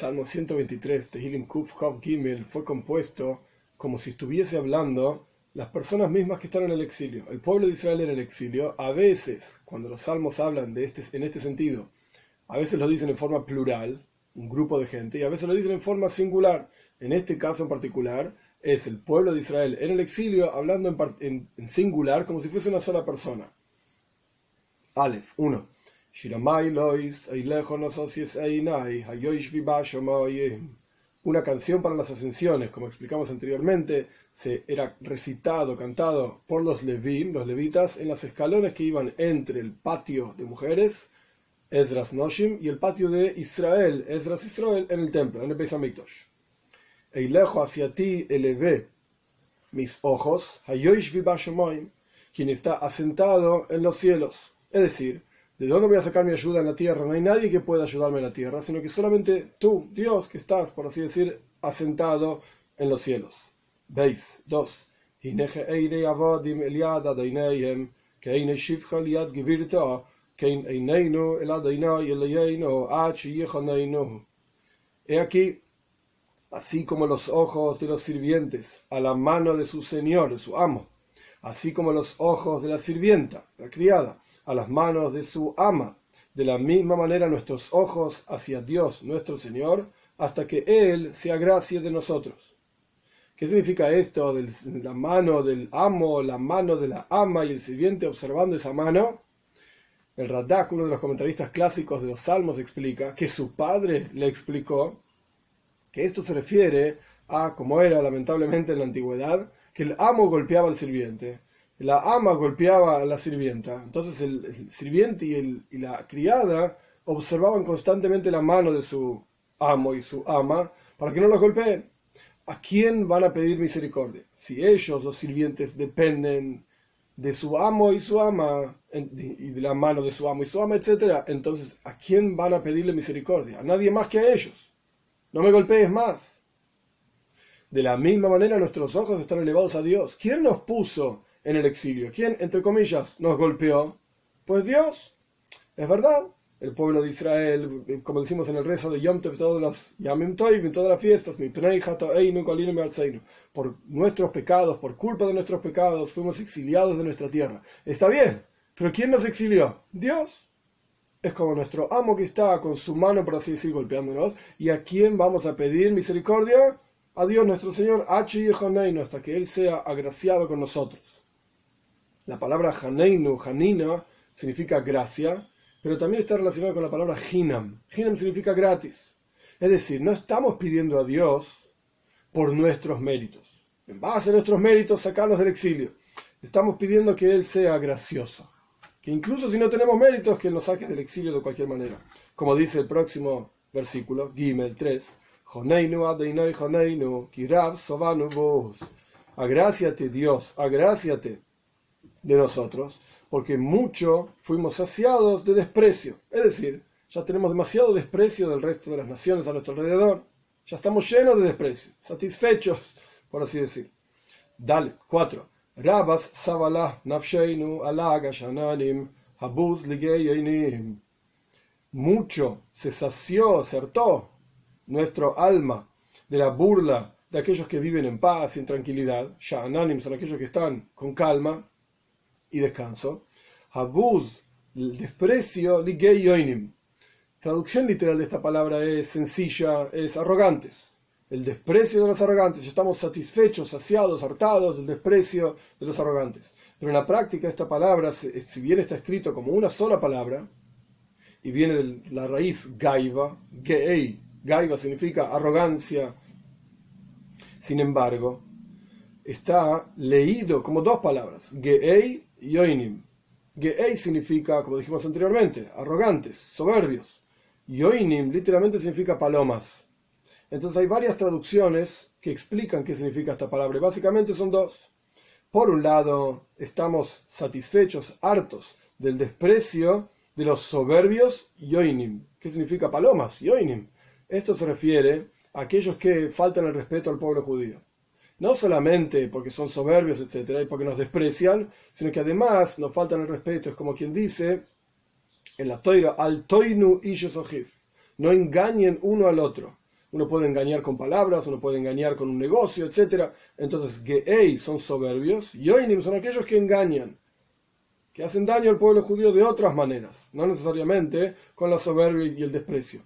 Salmo 123, Tehilim Kuf Hav Gimel, fue compuesto como si estuviese hablando las personas mismas que están en el exilio. El pueblo de Israel en el exilio, a veces, cuando los salmos hablan de este, en este sentido, a veces lo dicen en forma plural, un grupo de gente, y a veces lo dicen en forma singular. En este caso en particular, es el pueblo de Israel en el exilio hablando en, en singular como si fuese una sola persona. Aleph 1. Una canción para las ascensiones, como explicamos anteriormente, se era recitado, cantado por los levitas, en los escalones que iban entre el patio de mujeres, Ezras Noshim, y el patio de Israel, Ezras Israel, en el templo, en el Beis Hamikdash. Eilejo hacia ti elevé mis ojos, Hayoish quien está asentado en los cielos. Es decir, ¿de dónde voy a sacar mi ayuda en la tierra? No hay nadie que pueda ayudarme en la tierra, sino que solamente tú, Dios, que estás, por así decir, asentado en los cielos. Veis, dos. He aquí, así como los ojos de los sirvientes a la mano de su señor, de su amo, así como los ojos de la sirvienta, la criada, a las manos de su ama. De la misma manera nuestros ojos hacia Dios nuestro Señor, hasta que Él se agracie de nosotros. ¿Qué significa esto de la mano del amo, la mano de la ama y el sirviente observando esa mano? El Radak, uno de los comentaristas clásicos de los Salmos, explica que su padre le explicó que esto se refiere a, como era lamentablemente en la antigüedad, que el amo golpeaba al sirviente la ama golpeaba a la sirvienta. Entonces el, sirviente y, la criada observaban constantemente la mano de su amo y su ama para que no los golpeen. ¿A quién van a pedir misericordia? Si ellos, los sirvientes, dependen de su amo y su ama, y de la mano de su amo y su ama, etc., entonces, ¿a quién van a pedirle misericordia? A nadie más que a ellos. No me golpees más. De la misma manera, nuestros ojos están elevados a Dios. ¿Quién nos puso en el exilio. ¿Quién, entre comillas, nos golpeó? Pues Dios. Es verdad. El pueblo de Israel, como decimos en el rezo de Yom Tov, todos los Yamim todas las fiestas, por nuestros pecados, por culpa de nuestros pecados, fuimos exiliados de nuestra tierra. Está bien, pero ¿quién nos exilió? Dios. Es como nuestro amo que está con su mano, por así decir, golpeándonos. ¿Y a quién vamos a pedir misericordia? A Dios nuestro Señor, hasta que Él sea agraciado con nosotros. La palabra Haneinu, Hanina, significa gracia, pero también está relacionado con la palabra Hinam. Hinam significa gratis. Es decir, no estamos pidiendo a Dios por nuestros méritos. En base a nuestros méritos, sacarnos del exilio. Estamos pidiendo que Él sea gracioso. Que incluso si no tenemos méritos, que nos saque del exilio de cualquier manera. Como dice el próximo versículo, Gimel 3. Agráciate Dios, agráciate de nosotros, porque mucho fuimos saciados de desprecio. Es decir, ya tenemos demasiado desprecio del resto de las naciones a nuestro alrededor. Ya estamos llenos de desprecio, satisfechos, por así decir. Dale, 4. Rabas Sabalah Nafsheinu Alaga Shananim Habuz Mucho se sació, acertó nuestro alma de la burla de aquellos que viven en paz y en tranquilidad. Shananim son aquellos que están con calma y descanso. Habuz, el desprecio, yoinim. Traducción literal de esta palabra es sencilla, es arrogantes. El desprecio de los arrogantes. Estamos satisfechos, saciados, hartados del desprecio de los arrogantes. Pero en la práctica esta palabra, si bien está escrito como una sola palabra, y viene de la raíz gaiva, geei, gaiva significa arrogancia, sin embargo, está leído como dos palabras, geei Yoinim. Geei significa, como dijimos anteriormente, arrogantes, soberbios. Yoinim literalmente significa palomas. Entonces hay varias traducciones que explican qué significa esta palabra. básicamente son dos. Por un lado, estamos satisfechos, hartos del desprecio de los soberbios Yoinim. ¿Qué significa palomas? Yoinim. Esto se refiere a aquellos que faltan el respeto al pueblo judío no solamente porque son soberbios, etcétera, y porque nos desprecian, sino que además nos faltan el respeto. Es como quien dice en la toira, al toinu y no engañen uno al otro. uno puede engañar con palabras, uno puede engañar con un negocio, etc. Entonces, Geei son soberbios, y Yoinim son aquellos que engañan, que hacen daño al pueblo judío de otras maneras, no necesariamente con la soberbia y el desprecio.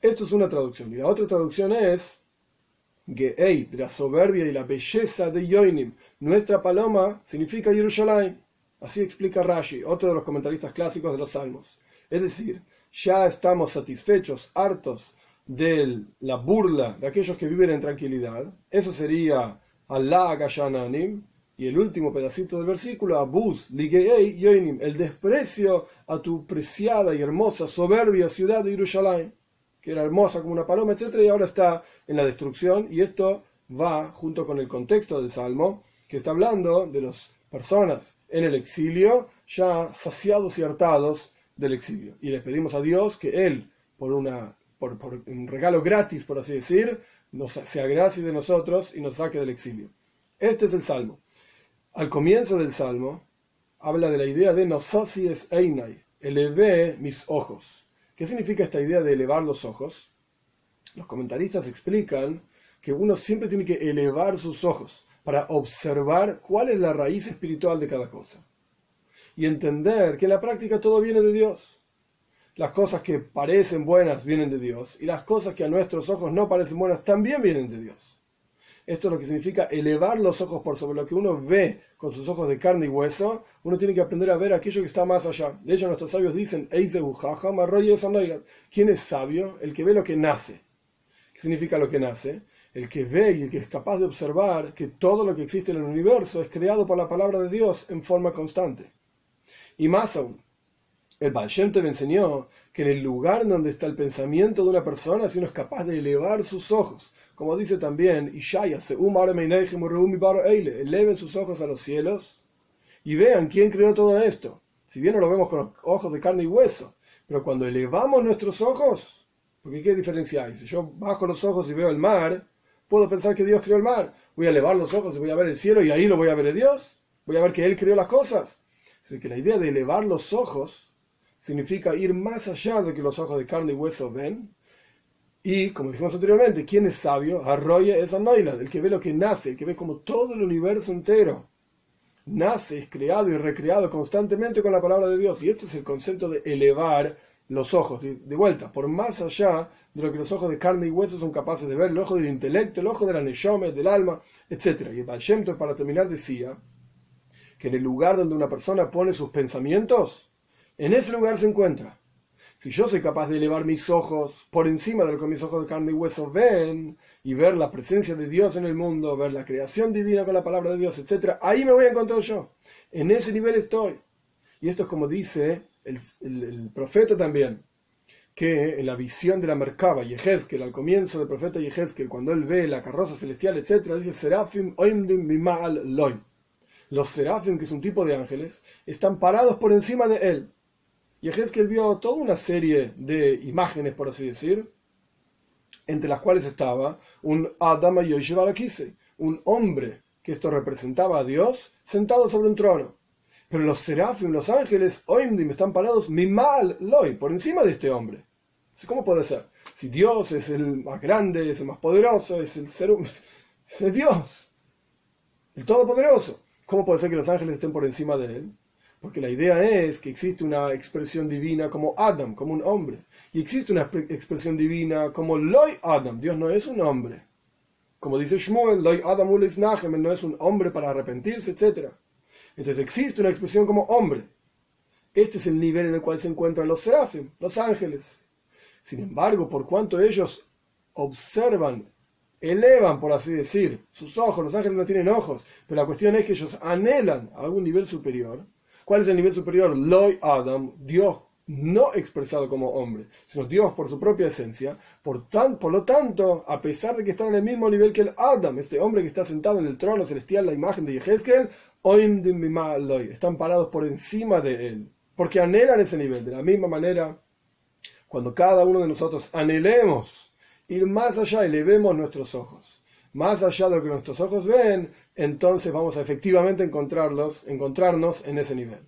Esto es una traducción. Y la otra traducción es Geei, de la soberbia y la belleza de Yoinim. Nuestra paloma significa Jerusalén. Así explica Rashi, otro de los comentaristas clásicos de los Salmos. Es decir, ya estamos satisfechos, hartos de la burla de aquellos que viven en tranquilidad. Eso sería Allah Gashananim. Y el último pedacito del versículo, Abuz, Ligei Yoinim, el desprecio a tu preciada y hermosa, soberbia ciudad de Jerusalén, que era hermosa como una paloma, etc. Y ahora está en la destrucción. Y esto va junto con el contexto del Salmo, que está hablando de las personas en el exilio, ya saciados y hartados del exilio. Y le pedimos a Dios que Él, por, una, por, un regalo gratis, por así decir, nos, se agracie de nosotros y nos saque del exilio. Este es el Salmo. Al comienzo del Salmo, habla de la idea de es einai, elevé mis ojos. ¿Qué significa esta idea de elevar los ojos? Los comentaristas explican que uno siempre tiene que elevar sus ojos para observar cuál es la raíz espiritual de cada cosa. Y entender que en la práctica todo viene de Dios. Las cosas que parecen buenas vienen de Dios y las cosas que a nuestros ojos no parecen buenas también vienen de Dios. Esto es lo que significa elevar los ojos por sobre lo que uno ve con sus ojos de carne y hueso. Uno tiene que aprender a ver aquello que está más allá. De hecho, nuestros sabios dicen, ¿quién es sabio? El que ve lo que nace. ¿Qué significa lo que nace? el que ve y el que es capaz de observar que todo lo que existe en el universo es creado por la palabra de Dios en forma constante. Y más aún, el Baal me enseñó que en el lugar donde está el pensamiento de una persona, si uno es capaz de elevar sus ojos, como dice también Ishaya, eleven sus ojos a los cielos y vean quién creó todo esto. Si bien no lo vemos con los ojos de carne y hueso, pero cuando elevamos nuestros ojos, porque ¿qué diferencia hay? Si yo bajo los ojos y veo el mar, puedo pensar que Dios creó el mar. Voy a elevar los ojos y voy a ver el cielo y ahí lo voy a ver a Dios. Voy a ver que Él creó las cosas. Así que la idea de elevar los ojos significa ir más allá de que los ojos de carne y hueso ven. Y, como dijimos anteriormente, ¿quién es sabio? Arroya es Anoilad, el que ve lo que nace, el que ve como todo el universo entero nace, es creado y recreado constantemente con la palabra de Dios. Y esto es el concepto de elevar los ojos, de, vuelta, por más allá de lo que los ojos de carne y hueso son capaces de ver, el ojo del intelecto, el ojo de la neshome, del alma, etc. Y el Baal para terminar, decía que en el lugar donde una persona pone sus pensamientos, en ese lugar se encuentra. Si yo soy capaz de elevar mis ojos por encima de lo que mis ojos de carne y hueso ven, y ver la presencia de Dios en el mundo, ver la creación divina con la palabra de Dios, etc., ahí me voy a encontrar yo. En ese nivel estoy. Y esto es como dice el, profeta también, que en la visión de la Merkaba, Yehezkel, al comienzo del profeta Yehezkel, cuando él ve la carroza celestial, etc., dice Serafim oimdim mimal loy. Los serafim, que es un tipo de ángeles, están parados por encima de él. Yehezkel vio toda una serie de imágenes, por así decir, entre las cuales estaba un Adama Yoshevalakise, un hombre que esto representaba a Dios sentado sobre un trono. Pero los serafim, los ángeles, oimdim, están parados mal loy, por encima de este hombre. ¿Cómo puede ser? Si Dios es el más grande, es el más poderoso, es el ser es Dios, el Todopoderoso. ¿Cómo puede ser que los ángeles estén por encima de él? Porque la idea es que existe una expresión divina como Adam, como un hombre. Y existe una expresión divina como Loy Adam. Dios no es un hombre. Como dice Shmuel, Loy Adam Nachem, no es un hombre para arrepentirse, etc. Entonces existe una expresión como hombre. Este es el nivel en el cual se encuentran los serafim, los ángeles. Sin embargo, por cuanto ellos observan, elevan, por así decir, sus ojos, los ángeles no tienen ojos, pero la cuestión es que ellos anhelan a algún nivel superior. ¿Cuál es el nivel superior? Loy Adam, Dios no expresado como hombre, sino Dios por su propia esencia. Por, tan, por lo tanto, a pesar de que están en el mismo nivel que el Adam, este hombre que está sentado en el trono celestial, la imagen de Yehezkel, están parados por encima de él, porque anhelan ese nivel. De la misma manera, cuando cada uno de nosotros anhelemos ir más allá y le vemos nuestros ojos, más allá de lo que nuestros ojos ven, entonces vamos a efectivamente encontrarlos, encontrarnos en ese nivel.